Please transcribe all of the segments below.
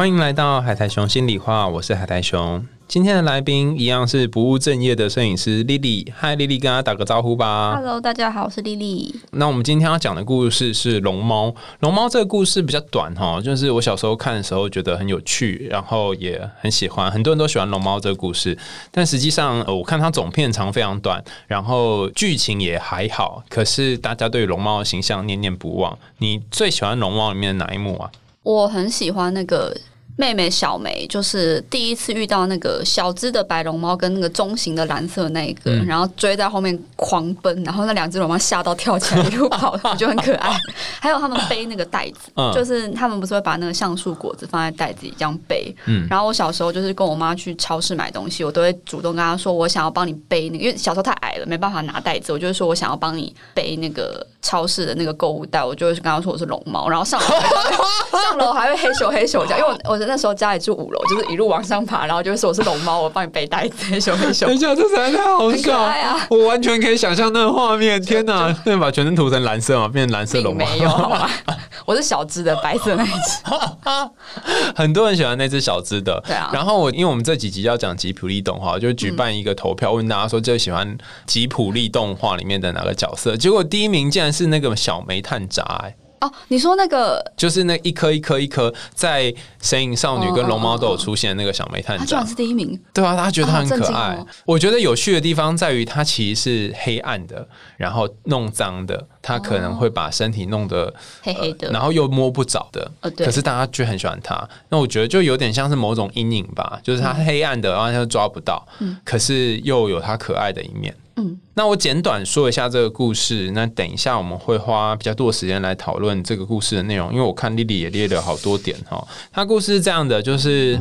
欢迎来到海苔熊心里话，我是海苔熊。今天的来宾一样是不务正业的摄影师丽丽。嗨，丽丽，跟大家打个招呼吧。Hello，大家好，我是丽丽。那我们今天要讲的故事是龙猫。龙猫这个故事比较短哈，就是我小时候看的时候觉得很有趣，然后也很喜欢，很多人都喜欢龙猫这个故事。但实际上，呃我看它总片长非常短，然后剧情也还好，可是大家对龙猫的形象念念不忘。你最喜欢龙猫里面的哪一幕啊？我很喜欢那个妹妹小梅，就是第一次遇到那个小只的白龙猫跟那个中型的蓝色那一个，嗯然后追在后面狂奔，然后那两只龙猫吓到跳起来一路跑，我觉得很可爱。还有他们背那个袋子，嗯就是他们不是会把那个橡树果子放在袋子里这样背。嗯然后我小时候就是跟我妈去超市买东西，我都会主动跟她说，我想要帮你背那个，因为小时候太矮了，没办法拿袋子，我就会说我想要帮你背那个超市的那个购物袋，我就会跟她说我是龙猫，然后上楼上楼还会嘿咻嘿咻这样，因为我我那时候家里住五楼，就是一路往上爬，然后就会说我是龙猫，我帮你背袋子，嘿咻嘿咻等。一下，这实在太好笑啊！我完全可以想象那个画面。天哪，那把全身涂成蓝色嘛，变成蓝色并龙猫。没有，好吧？我是小只的白色那一只，很多人喜欢那只小只的，对啊然后我因为我们这几集要讲吉普力动画，就举办一个投票，问大家说最喜欢吉普力动画里面的哪个角色？结果第一名竟然是那个小煤炭渣、哎哦，你说那个就是那一颗一颗一颗在《神隐少女》跟《龙猫》都有出现的那个小煤炭渣他居然。是第一名，对啊，他觉得它很可爱。我觉得有趣的地方在于，它其实是黑暗的，然后弄脏的，它可能会把身体弄得黑黑的，然后又摸不着的，可是大家却很喜欢它。那我觉得就有点像是某种阴影吧，就是它黑暗的，然后它又抓不到，可是又有它可爱的一面。那我简短说一下这个故事。那等一下我们会花比较多的时间来讨论这个故事的内容，因为我看丽丽也列了好多点哈。她故事是这样的，就是。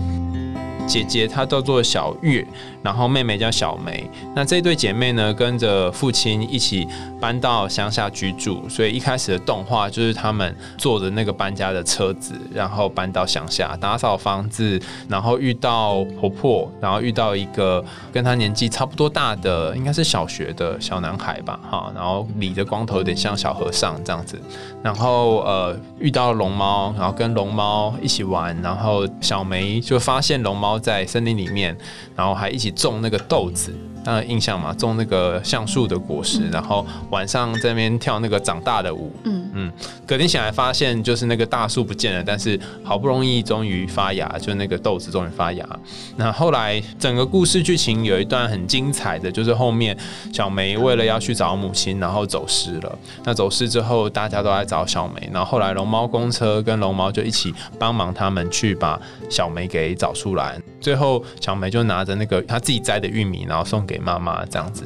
姐姐她叫做小月，然后妹妹叫小梅。那这对姐妹呢，跟着父亲一起搬到乡下居住，所以一开始的动画就是他们坐着那个搬家的车子，然后搬到乡下打扫房子，然后遇到婆婆，然后遇到一个跟她年纪差不多大的，应该是小学的小男孩吧，哈，然后理着光头，有点像小和尚这样子。然后呃遇到龙猫，然后跟龙猫一起玩，然后小梅就发现龙猫在森林里面，然后还一起种那个豆子。当然印象嘛，种那个橡树的果实，然后晚上在那边跳那个长大的舞，嗯嗯，隔天醒来发现就是那个大树不见了，但是好不容易终于发芽，就那个豆子终于发芽。那后来整个故事剧情有一段很精彩的，就是后面小梅为了要去找母亲，然后走失了。那走失之后，大家都在找小梅，然后后来龙猫公车跟龙猫就一起帮忙他们去把小梅给找出来。最后小梅就拿着那个她自己摘的玉米，然后送给妈妈，这样子。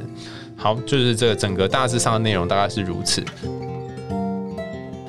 好，就是这个整个大致上的内容大概是如此。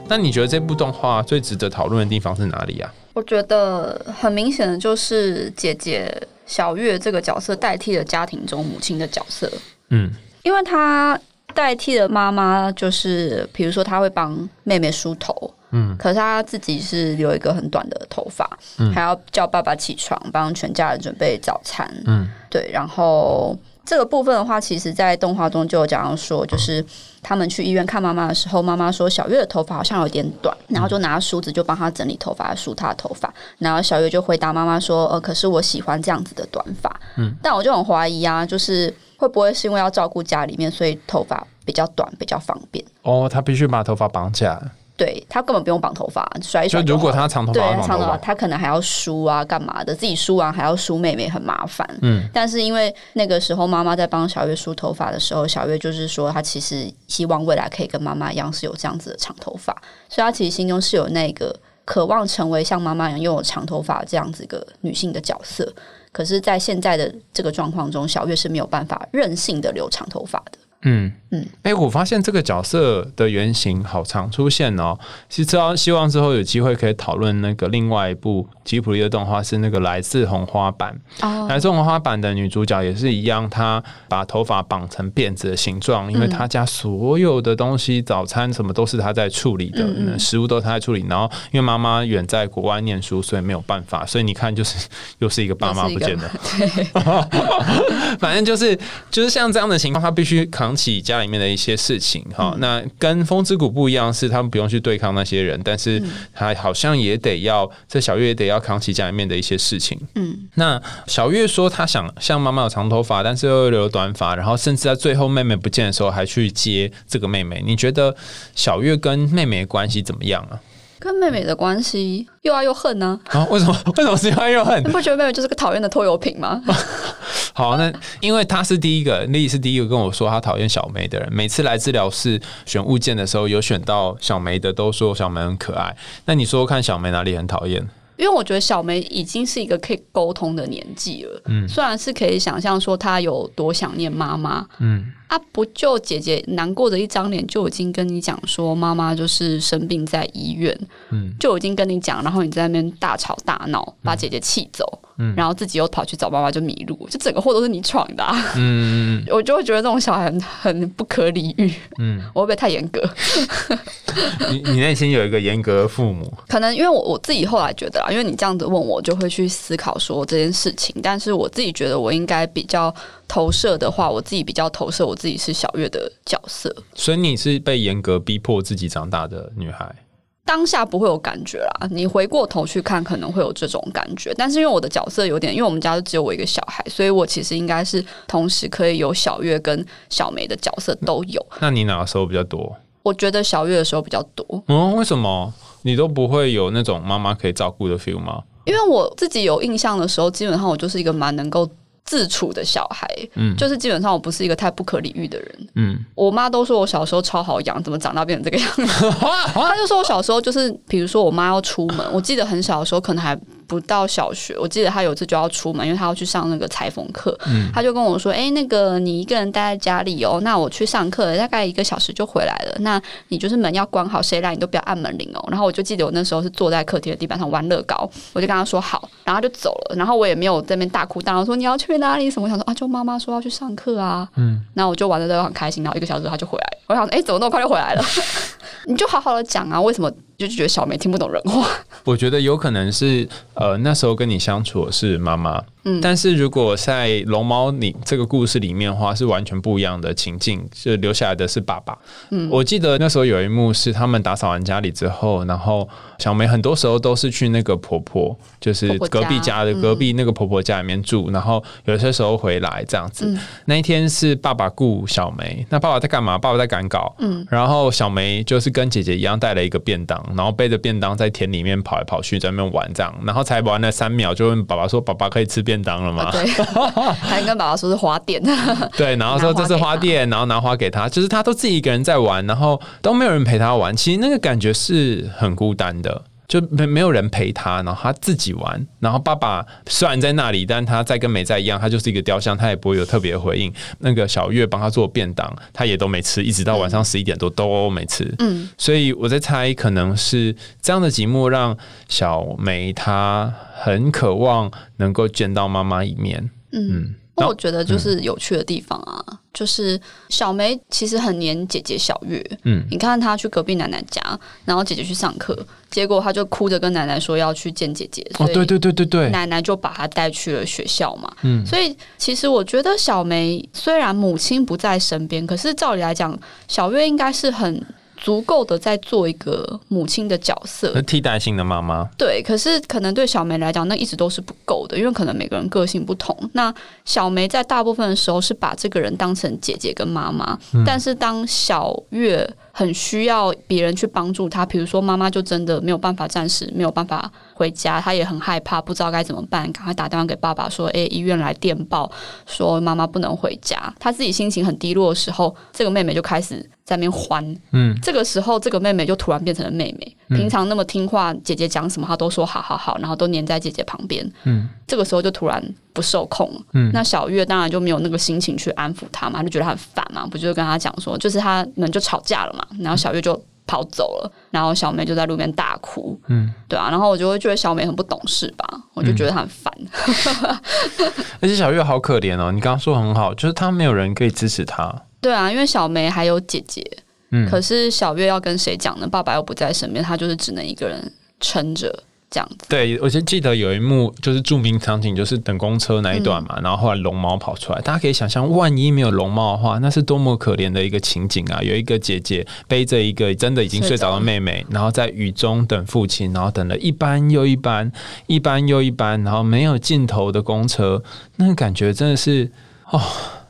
那你觉得这部动画最值得讨论的地方是哪里啊？我觉得很明显的就是姐姐小月这个角色代替了家庭中母亲的角色，嗯因为她代替了妈妈，就是比如说她会帮妹妹梳头，嗯。可是他自己是留一个很短的头发，嗯。还要叫爸爸起床帮全家人准备早餐，嗯。对，然后这个部分的话，其实在动画中就有讲到说，就是他们去医院看妈妈的时候，妈妈说小月的头发好像有点短，然后就拿梳子就帮她整理头发，梳她的头发，然后小月就回答妈妈说，呃，可是我喜欢这样子的短发，嗯，但我就很怀疑啊，就是会不会是因为要照顾家里面，所以头发比较短比较方便？哦，他必须把头发绑起来。对他根本不用绑头发，甩一就甩好了如果他长头发，要绑长头发。他可能还要梳啊，干嘛的？自己梳完还要梳妹妹，很麻烦。嗯但是因为那个时候妈妈在帮小月梳头发的时候，小月就是说她其实希望未来可以跟妈妈一样是有这样子的长头发，所以她其实心中是有那个渴望成为像妈妈一样拥有长头发这样子一个女性的角色。可是，在现在的这个状况中，小月是没有办法任性的留长头发的。嗯嗯嗯，哎、我发现这个角色的原型好常出现哦。其实知道希望之后有机会可以讨论那个另外一部吉普力的动画是那个来自红花坂。哦来自红花坂的女主角也是一样，她把头发绑成辫子的形状，因为她家所有的东西，早餐什么都是她在处理的，嗯嗯食物都是她在处理。然后因为妈妈远在国外念书，所以没有办法，所以你看，就是又是一个爸妈不见了。反正就是就是像这样的情况，她必须扛起家里面的一些事情哈。嗯那跟风之谷不一样，是他们不用去对抗那些人，但是嗯他好像也得要这小月也得要扛起家里面的一些事情。嗯，那小月说，她想像妈妈有长头发，但是又留短发，然后甚至在最后妹妹不见的时候还去接这个妹妹。你觉得小月跟妹妹的关系怎么样啊？跟妹妹的关系又爱又恨呢、啊，为什么 为什么是又爱又恨你？不觉得妹妹就是个讨厌的拖油瓶吗？好，那因为她是第一个，丽是第一个跟我说她讨厌小梅的人。每次来治疗室选物件的时候，有选到小梅的，都说小梅很可爱。那你说说看小梅哪里很讨厌？因为我觉得小梅已经是一个可以沟通的年纪了，嗯虽然是可以想象说她有多想念妈妈，嗯啊，不就姐姐难过的一张脸就已经跟你讲说妈妈就是生病在医院，嗯。就已经跟你讲，然后你在那边大吵大闹，把姐姐气走，嗯。然后自己又跑去找妈妈就迷路，就整个祸都是你闯的、啊，嗯嗯 我就会觉得这种小孩很很不可理喻，嗯，我会不会太严格？你你内心有一个严格的父母，可能因为我我自己后来觉得啦，因为你这样子问我，就会去思考说这件事情。但是我自己觉得，我应该比较投射的话，我自己比较投射我自己是小月的角色。所以你是被严格逼迫自己长大的女孩。当下不会有感觉啦，你回过头去看可能会有这种感觉。但是因为我的角色有点，因为我们家就只有我一个小孩，所以我其实应该是同时可以有小月跟小梅的角色都有。那你哪个时候比较多？我觉得小月的时候比较多，嗯，为什么你都不会有那种妈妈可以照顾的 feel 吗？因为我自己有印象的时候，基本上我就是一个蛮能够自处的小孩，嗯就是基本上我不是一个太不可理喻的人。嗯，我妈都说我小时候超好养，怎么长大变成这个样子？她就说我小时候就是，比如说我妈要出门，我记得很小的时候，可能还不到小学，我记得他有一次就要出门，因为他要去上那个裁缝课，他就跟我说：“哎、那个你一个人待在家里哦，那我去上课大概一个小时就回来了，那你就是门要关好，谁来你都不要按门铃哦。”然后我就记得我那时候是坐在客厅的地板上玩乐高，我就跟他说好，然后就走了，然后我也没有在那边大哭大闹说你要去哪里？什么，我想说啊，就妈妈说要去上课啊，嗯，然后我就玩的都很开心，然后一个小时他就回来了，我想说哎、怎么那么快就回来了？你就好好的讲啊，为什么就觉得小梅听不懂人话？我觉得有可能是呃那时候跟你相处的是妈妈，嗯，但是如果在龙猫里这个故事里面的话，是完全不一样的情境，就留下来的是爸爸。嗯，我记得那时候有一幕是他们打扫完家里之后，然后小梅很多时候都是去那个婆婆，就是隔壁家的隔壁那个婆婆家里面住，然后有些时候回来这样子。那一天是爸爸雇小梅，那爸爸在干嘛？爸爸在赶稿，嗯，然后小梅就是跟姐姐一样带了一个便当，然后背着便当在田里面跑来跑去，在那边玩这样，然后才玩了三秒，就问爸爸说：“爸爸可以吃便当了吗？”对，还跟爸爸说是花店，对，然后说这是花店，然后拿花给他，就是他都自己一个人在玩，然后都没有人陪他玩，其实那个感觉是很孤单的。就没没有人陪他，然后他自己玩，然后爸爸虽然在那里，但他在跟没在一样，他就是一个雕像，他也不会有特别的回应。那个小月帮他做便当，他也都没吃，一直到晚上十一点多都没吃。嗯，所以我在猜，可能是这样的节目让小梅她很渴望能够见到妈妈一面。嗯，那我觉得就是有趣的地方啊，就是小梅其实很黏姐姐小月。嗯你看她去隔壁奶奶家，然后姐姐去上课，结果她就哭着跟奶奶说要去见姐姐，哦，对对对对对，奶奶就把她带去了学校嘛。嗯所以其实我觉得小梅虽然母亲不在身边，可是照理来讲，小月应该是很足够的在做一个母亲的角色。替代性的妈妈。对，可是可能对小梅来讲，那一直都是不够的，因为可能每个人个性不同。那小梅在大部分的时候是把这个人当成姐姐跟妈妈，但是当小月很需要别人去帮助他，比如说妈妈就真的没有办法暂时没有办法回家，她也很害怕，不知道该怎么办，赶快打电话给爸爸说：“诶，医院来电报说妈妈不能回家。”她自己心情很低落的时候，这个妹妹就开始在那边欢，嗯，这个时候，这个妹妹就突然变成了妹妹。平常那么听话，姐姐讲什么她都说好好好，然后都黏在姐姐旁边。嗯，这个时候就突然不受控。嗯，那小月当然就没有那个心情去安抚他嘛，就觉得他很烦嘛，不就跟他讲说，就是他们就吵架了嘛，然后小月就跑走了，然后小梅就在路边大哭。嗯，对啊，然后我就会觉得小梅很不懂事吧，我就觉得她很烦。而且小月好可怜哦，你刚刚说很好，就是她没有人可以支持她。对啊，因为小梅还有姐姐，嗯，可是小月要跟谁讲呢？爸爸又不在身边，她就是只能一个人撑着。这样子，对我就记得有一幕就是著名场景，就是等公车那一段嘛，然后后来龙猫跑出来，大家可以想象，万一没有龙猫的话，那是多么可怜的一个情景啊！有一个姐姐背着一个真的已经睡着的妹妹，然后在雨中等父亲，然后等了一班又一班，一班又一班，然后没有尽头的公车，那个感觉真的是哦，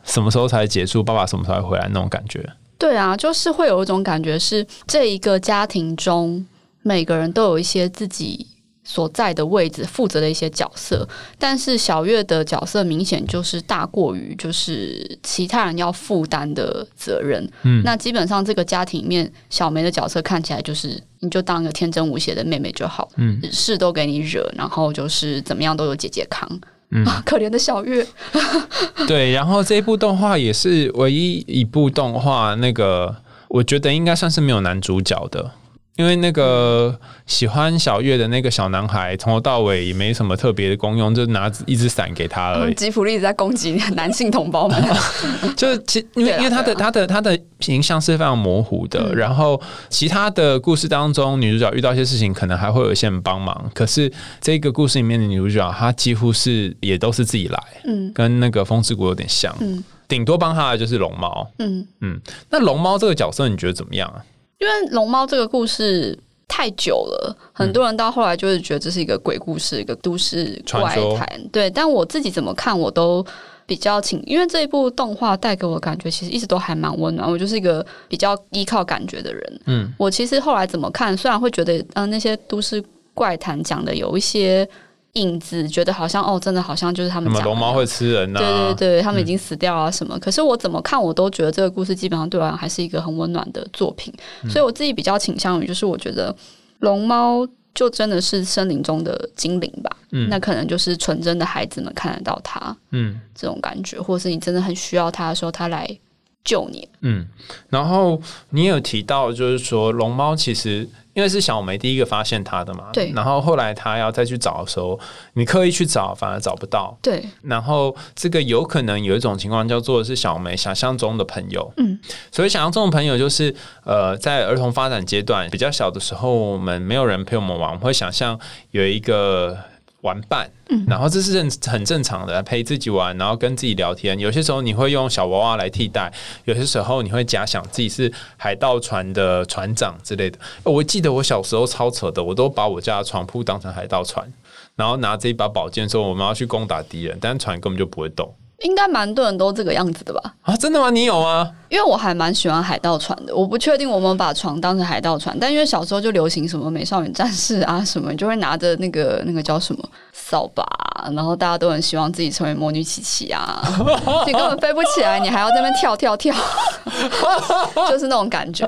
什么时候才结束？爸爸什么时候会回来？那种感觉。对啊，就是会有一种感觉，是这一个家庭中每个人都有一些自己。所在的位置负责的一些角色，但是小月的角色明显就是大过于就是其他人要负担的责任。嗯，那基本上这个家庭里面，小梅的角色看起来就是你就当个天真无邪的妹妹就好，嗯，事都给你惹，然后就是怎么样都有姐姐扛。嗯，可怜的小月。对，然后这一部动画也是唯一一部动画，那个我觉得应该算是没有男主角的。因为那个喜欢小月的那个小男孩，从头到尾也没什么特别的功用，就拿一只伞给他而已。吉普力在攻击 男性同胞们，就是其因为因为他的他的他的形象是非常模糊的。然后其他的故事当中，女主角遇到一些事情，可能还会有一些人帮忙。可是这个故事里面的女主角，她几乎是也都是自己来，嗯，跟那个风之谷有点像，嗯，顶多帮她的就是龙猫，嗯嗯。那龙猫这个角色，你觉得怎么样啊？因为龙猫这个故事太久了，很多人到后来就是觉得这是一个鬼故事，一个都市怪谈。对，但我自己怎么看，我都比较情，因为这一部动画带给我的感觉，其实一直都还蛮温暖。我就是一个比较依靠感觉的人。嗯，我其实后来怎么看，虽然会觉得，嗯，那些都市怪谈讲的有一些。影子觉得好像哦，真的好像就是他们讲龙猫会吃人呐，对对对，他们已经死掉啊什么。可是我怎么看我都觉得这个故事基本上对我来讲还是一个很温暖的作品。所以我自己比较倾向于就是我觉得龙猫就真的是森林中的精灵吧，嗯，那可能就是纯真的孩子们看得到它，嗯，这种感觉，或是你真的很需要它的时候，它来救你。嗯，然后你有提到就是说龙猫其实。因为是小梅第一个发现它的嘛，对。然后后来他要再去找的时候，你刻意去找，反而找不到。对。然后这个有可能有一种情况叫做是小梅想象中的朋友。嗯。所以想象中的朋友就是，呃，在儿童发展阶段比较小的时候，我们没有人陪我们玩，我们会想象有一个。玩伴，嗯然后这是很很正常的，陪自己玩，然后跟自己聊天。有些时候你会用小娃娃来替代，有些时候你会假想自己是海盗船的船长之类的。我记得我小时候超扯的，我都把我家的床铺当成海盗船，然后拿着一把宝剑说我们要去攻打敌人，但船根本就不会动。应该蛮多人都这个样子的吧？啊，真的吗？你有吗？因为我还蛮喜欢海盗船的，我不确定我们把床当成海盗船，但因为小时候就流行什么美少女战士啊什么，就会拿着那个那个叫什么扫把，然后大家都很希望自己成为魔女琪琪啊，你根本飞不起来，你还要在那边跳跳跳，就是那种感觉。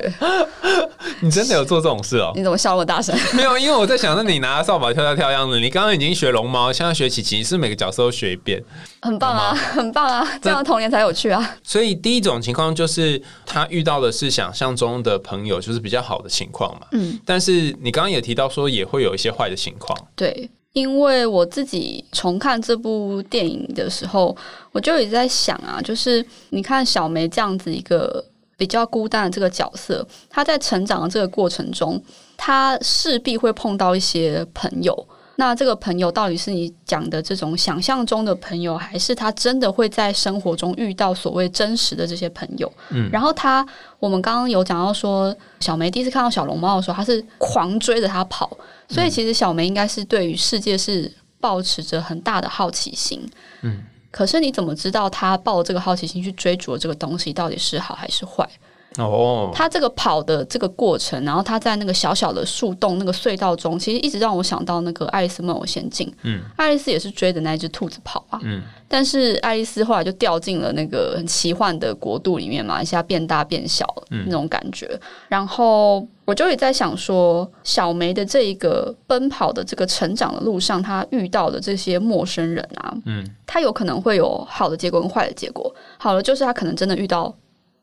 你真的有做这种事哦？你怎么笑那么大声？没有，因为我在想，那你拿着扫把跳跳跳样子，你刚刚已经学龙猫，现在学琪琪，是每个角色都学一遍，很棒啊，很棒啊，这样童年才有趣啊。所以第一种情况就是他遇到的是想象中的朋友，就是比较好的情况嘛。嗯，但是你刚刚也提到说，也会有一些坏的情况。对，因为我自己重看这部电影的时候，我就一直在想啊，就是你看小梅这样子一个。比较孤单的这个角色，她在成长的这个过程中，她势必会碰到一些朋友。那这个朋友到底是你讲的这种想象中的朋友，还是他真的会在生活中遇到所谓真实的这些朋友？嗯，然后他，我们刚刚有讲到说，小梅第一次看到小龙猫的时候，他是狂追着他跑，所以其实小梅应该是对于世界是保持着很大的好奇心。嗯。可是你怎么知道他抱这个好奇心去追逐这个东西到底是好还是坏？哦，他这个跑的这个过程，然后他在那个小小的树洞、那个隧道中，其实一直让我想到那个《爱丽丝梦游仙境》。嗯，爱丽丝也是追着那只兔子跑啊。嗯，但是爱丽丝后来就掉进了那个很奇幻的国度里面嘛，一下变大变小那种感觉。然后我就也在想说，小梅的这一个奔跑的这个成长的路上，她遇到的这些陌生人啊，嗯，她有可能会有好的结果跟坏的结果。好了就是她可能真的遇到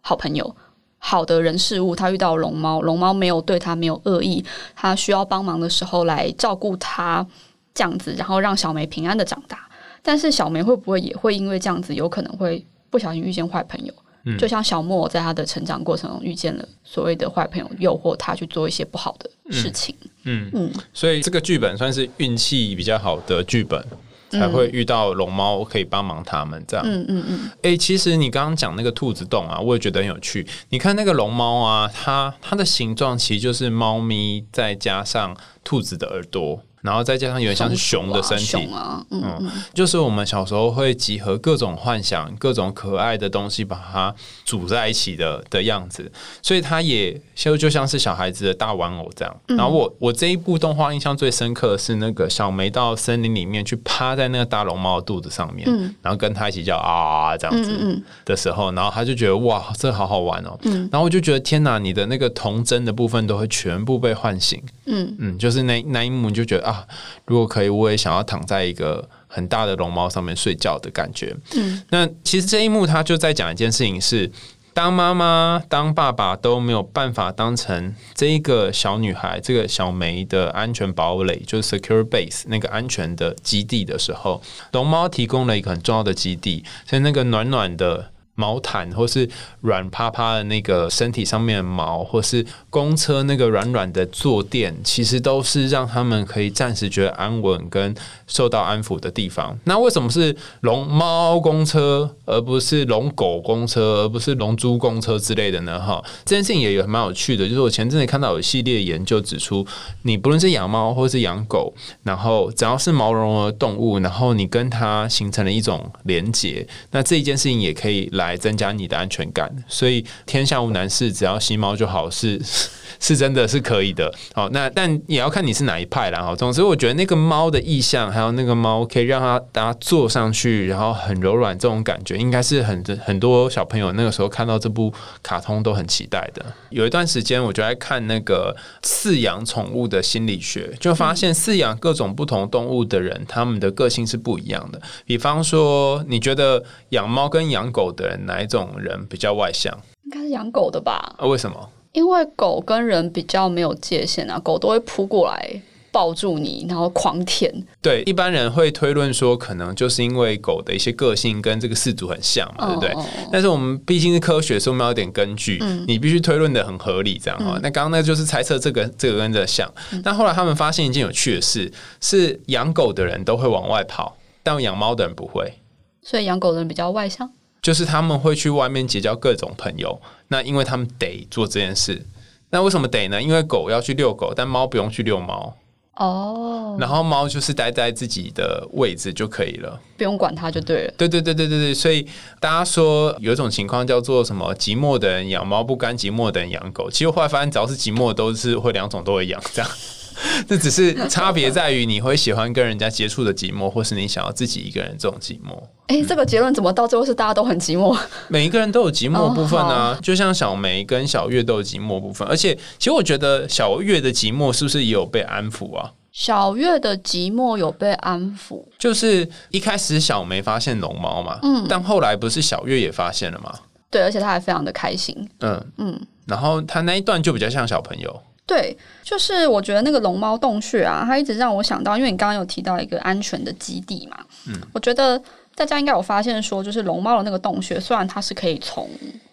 好朋友、好的人事物，他遇到龙猫，龙猫没有对他没有恶意，他需要帮忙的时候来照顾他，这样子，然后让小梅平安的长大。但是小梅会不会也会因为这样子，有可能会不小心遇见坏朋友？就像小莫在他的成长过程中遇见了所谓的坏朋友，诱惑他去做一些不好的事情。嗯嗯，所以这个剧本算是运气比较好的剧本，才会遇到龙猫可以帮忙他们这样。嗯嗯嗯。哎，其实你刚刚讲那个兔子洞啊，我也觉得很有趣。你看那个龙猫啊，它它的形状其实就是猫咪再加上兔子的耳朵。然后再加上有点像是熊的身体，嗯，就是我们小时候会集合各种幻想、各种可爱的东西，把它组在一起的的样子，所以它也就就像是小孩子的大玩偶这样。然后我我这一部动画印象最深刻的是那个小梅到森林里面去趴在那个大龙猫的肚子上面，然后跟它一起叫啊这样子的时候，然后他就觉得哇，这好好玩哦。然后我就觉得天哪，你的那个童真的部分都会全部被唤醒。嗯嗯，就是那那一幕就觉得啊。如果可以，我也想要躺在一个很大的龙猫上面睡觉的感觉。嗯，那其实这一幕他就在讲一件事情：是当妈妈、当爸爸都没有办法当成这一个小女孩、这个小梅的安全堡垒，就是 secure base 那个安全的基地的时候，龙猫提供了一个很重要的基地，所以那个暖暖的。毛毯，或是软趴趴的那个身体上面的毛，或是公车那个软软的坐垫，其实都是让他们可以暂时觉得安稳跟受到安抚的地方。那为什么是龙猫公车，而不是龙狗公车，而不是龙猪公车之类的呢？哈，这件事情也有蛮有趣的，就是我前阵子看到有系列研究指出，你不论是养猫或是养狗，然后只要是毛茸茸的动物，然后你跟它形成了一种连结，那这一件事情也可以来。来增加你的安全感，所以天下无难事，只要吸猫就好，事。是真的是可以的。好，那但也要看你是哪一派啦。好，总之我觉得那个猫的意象，还有那个猫可以让它大家坐上去，然后很柔软，这种感觉应该是很很多小朋友那个时候看到这部卡通都很期待的。有一段时间，我就在看那个饲养宠物的心理学，就发现饲养各种不同动物的人，他们的个性是不一样的。比方说，你觉得养猫跟养狗的人。哪一种人比较外向？应该是养狗的吧？啊，为什么？因为狗跟人比较没有界限啊，狗都会扑过来抱住你，然后狂舔。对，一般人会推论说，可能就是因为狗的一些个性跟这个氏族很像嘛，对不对？但是我们毕竟是科学，所以我们要有点根据，你必须推论的很合理，这样哈。那刚刚那就是猜测这个这个跟这个像，但后来他们发现一件有趣的事，是养狗的人都会往外跑，但养猫的人不会，所以养狗的人比较外向。就是他们会去外面结交各种朋友，那因为他们得做这件事。那为什么得呢？因为狗要去遛狗，但猫不用去遛猫。哦。然后猫就是待在自己的位置就可以了，不用管它就对了。对对对对对对，所以大家说有一种情况叫做什么？寂寞的人养猫不甘寂寞的人养狗。其实后来发现，只要是寂寞，都是会两种都会养这样。这只是差别在于你会喜欢跟人家接触的寂寞，或是你想要自己一个人这种寂寞。哎，这个结论怎么到最后是大家都很寂寞？每一个人都有寂寞部分啊，就像小梅跟小月都有寂寞部分。而且，其实我觉得小月的寂寞是不是也有被安抚啊？小月的寂寞有被安抚，就是一开始小梅发现龙猫嘛，嗯，但后来不是小月也发现了吗？对，而且她还非常的开心。嗯嗯，然后她那一段就比较像小朋友。对，就是我觉得那个龙猫洞穴啊，它一直让我想到，因为你刚刚有提到一个安全的基地嘛，嗯，我觉得大家应该有发现说，就是龙猫的那个洞穴，虽然它是可以从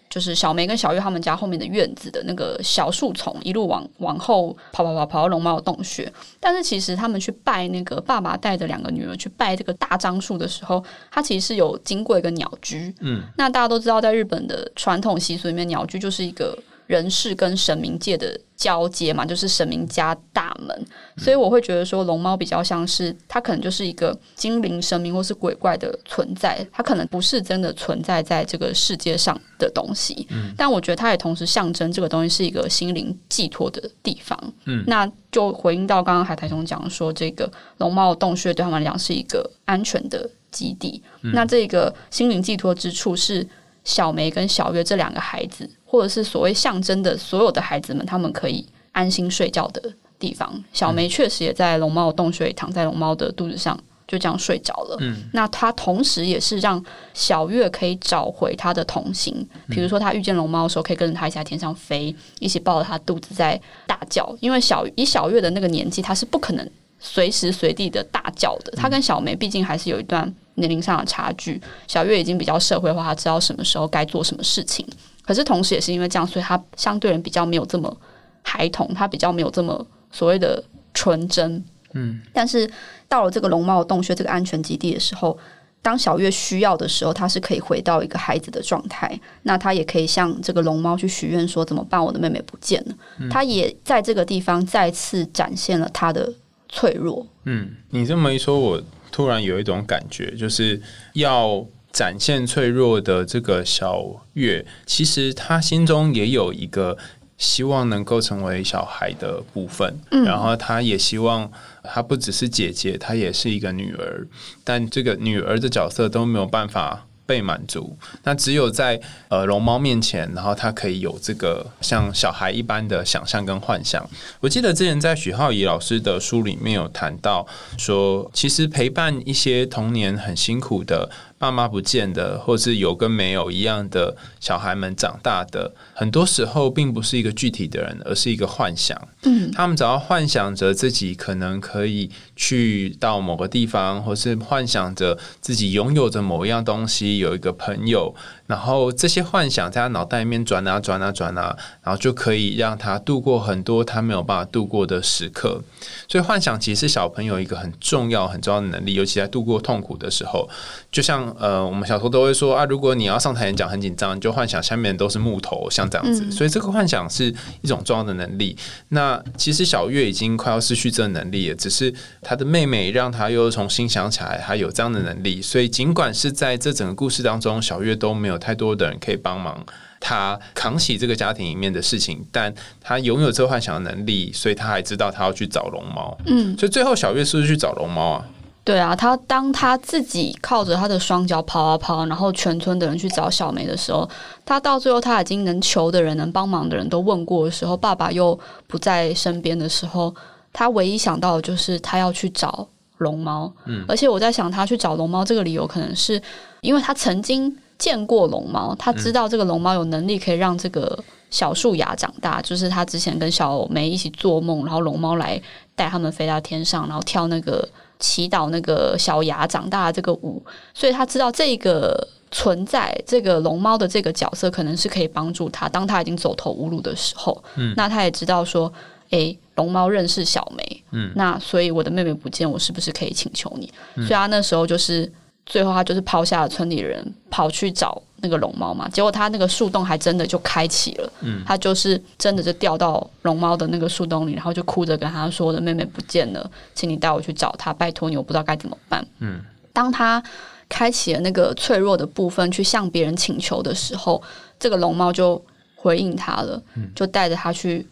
就是小梅跟小月他们家后面的院子的那个小树丛一路往往后跑跑跑跑到龙猫的洞穴，但是其实他们去拜那个爸爸带着两个女儿去拜这个大樟树的时候，它其实是有经过一个鸟居，嗯，那大家都知道，在日本的传统习俗里面，鸟居就是一个。人世跟神明界的交接嘛，就是神明家大门，所以我会觉得说龙猫比较像是它可能就是一个精灵神明或是鬼怪的存在，它可能不是真的存在在这个世界上的东西，嗯。但我觉得它也同时象征这个东西是一个心灵寄托的地方。嗯，那就回应到刚刚海苔兄讲说，这个龙猫洞穴对他们来讲是一个安全的基地。那这个心灵寄托之处是小梅跟小月这两个孩子。或者是所谓象征的所有的孩子们，他们可以安心睡觉的地方。小梅确实也在龙猫的洞穴里躺在龙猫的肚子上，就这样睡着了。嗯，那他同时也是让小月可以找回她的童心，比如说她遇见龙猫的时候，可以跟着他一起在天上飞，一起抱着他肚子在大叫。因为小以小月的那个年纪，她是不可能随时随地的大叫的。他跟小梅毕竟还是有一段年龄上的差距，小月已经比较社会化，她知道什么时候该做什么事情。可是同时也是因为这样，所以她相对人比较没有这么孩童，她比较没有这么所谓的纯真。嗯，但是到了这个龙猫的洞穴这个安全基地的时候，当小月需要的时候，她是可以回到一个孩子的状态。那她也可以向这个龙猫去许愿说：“怎么办？我的妹妹不见了。她也在这个地方再次展现了她的脆弱。嗯，你这么一说，我突然有一种感觉，就是要展现脆弱的这个小月，其实他心中也有一个希望能够成为小孩的部分，然后他也希望她不只是姐姐，她也是一个女儿，但这个女儿的角色都没有办法。被满足，那只有在呃龙猫面前，然后他可以有这个像小孩一般的想象跟幻想。我记得之前在许浩怡老师的书里面有谈到说，其实陪伴一些童年很辛苦的爸妈不见的，或是有跟没有一样的小孩们长大的，很多时候并不是一个具体的人，而是一个幻想。嗯，他们只要幻想着自己可能可以去到某个地方，或是幻想着自己拥有着某一样东西，有一个朋友，然后这些幻想在他脑袋里面转啊转啊转啊，然后就可以让他度过很多他没有办法度过的时刻。所以幻想其实是小朋友一个很重要很重要的能力，尤其在度过痛苦的时候。就像呃，我们小时候都会说啊，如果你要上台演讲很紧张，你就幻想下面都是木头，像这样子。所以这个幻想是一种重要的能力。那其实小月已经快要失去这能力了，只是他的妹妹让他又重新想起来，他有这样的能力。所以尽管是在这整个故事当中，小月都没有太多的人可以帮忙他扛起这个家庭里面的事情，但他拥有这个幻想的能力，所以他还知道他要去找龙猫。嗯，所以最后小月是不是去找龙猫啊？对啊，他当他自己靠着他的双脚跑啊跑，然后全村的人去找小梅的时候，他到最后他已经能求的人、能帮忙的人都问过的时候，爸爸又不在身边的时候，他唯一想到的就是他要去找龙猫。嗯，而且我在想，他去找龙猫这个理由，可能是因为他曾经见过龙猫，他知道这个龙猫有能力可以让这个小树芽长大，就是他之前跟小梅一起做梦，然后龙猫来带他们飞到天上，然后跳那个。祈祷那个小芽长大的这个舞，所以他知道这个存在，这个龙猫的这个角色可能是可以帮助他，当他已经走投无路的时候，嗯，那他也知道说，诶，龙猫认识小梅，嗯，那所以我的妹妹不见，我是不是可以请求你？所以他那时候就是最后他就是抛下了村里人，跑去找那个龙猫嘛，结果他那个树洞还真的就开启了，嗯，他就是真的就掉到龙猫的那个树洞里，然后就哭着跟他说：“我的妹妹不见了，请你带我去找她，拜托你，我不知道该怎么办。”嗯，当他开启了那个脆弱的部分，去向别人请求的时候，这个龙猫就回应他了，就带着他去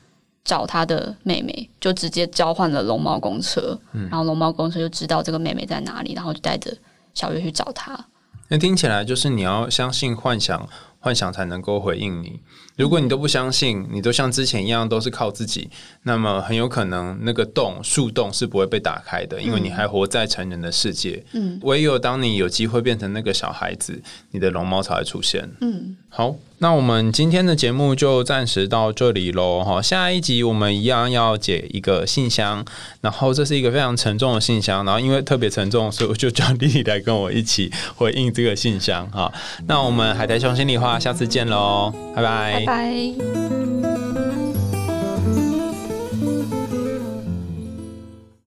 找他的妹妹，就直接交换了龙猫公车，然后龙猫公车就知道这个妹妹在哪里，然后就带着小月去找他。那听起来就是你要相信幻想，幻想才能够回应你。如果你都不相信，你都像之前一样都是靠自己，那么很有可能那个洞树洞是不会被打开的，因为你还活在成人的世界。嗯唯有当你有机会变成那个小孩子，你的龙猫才会出现。嗯，好，那我们今天的节目就暂时到这里喽。哈，下一集我们一样要解一个信箱，然后这是一个非常沉重的信箱，然后因为特别沉重，所以我就叫丽丽来跟我一起回应这个信箱。哈，那我们海苔熊心里下次见喽，拜拜，拜拜。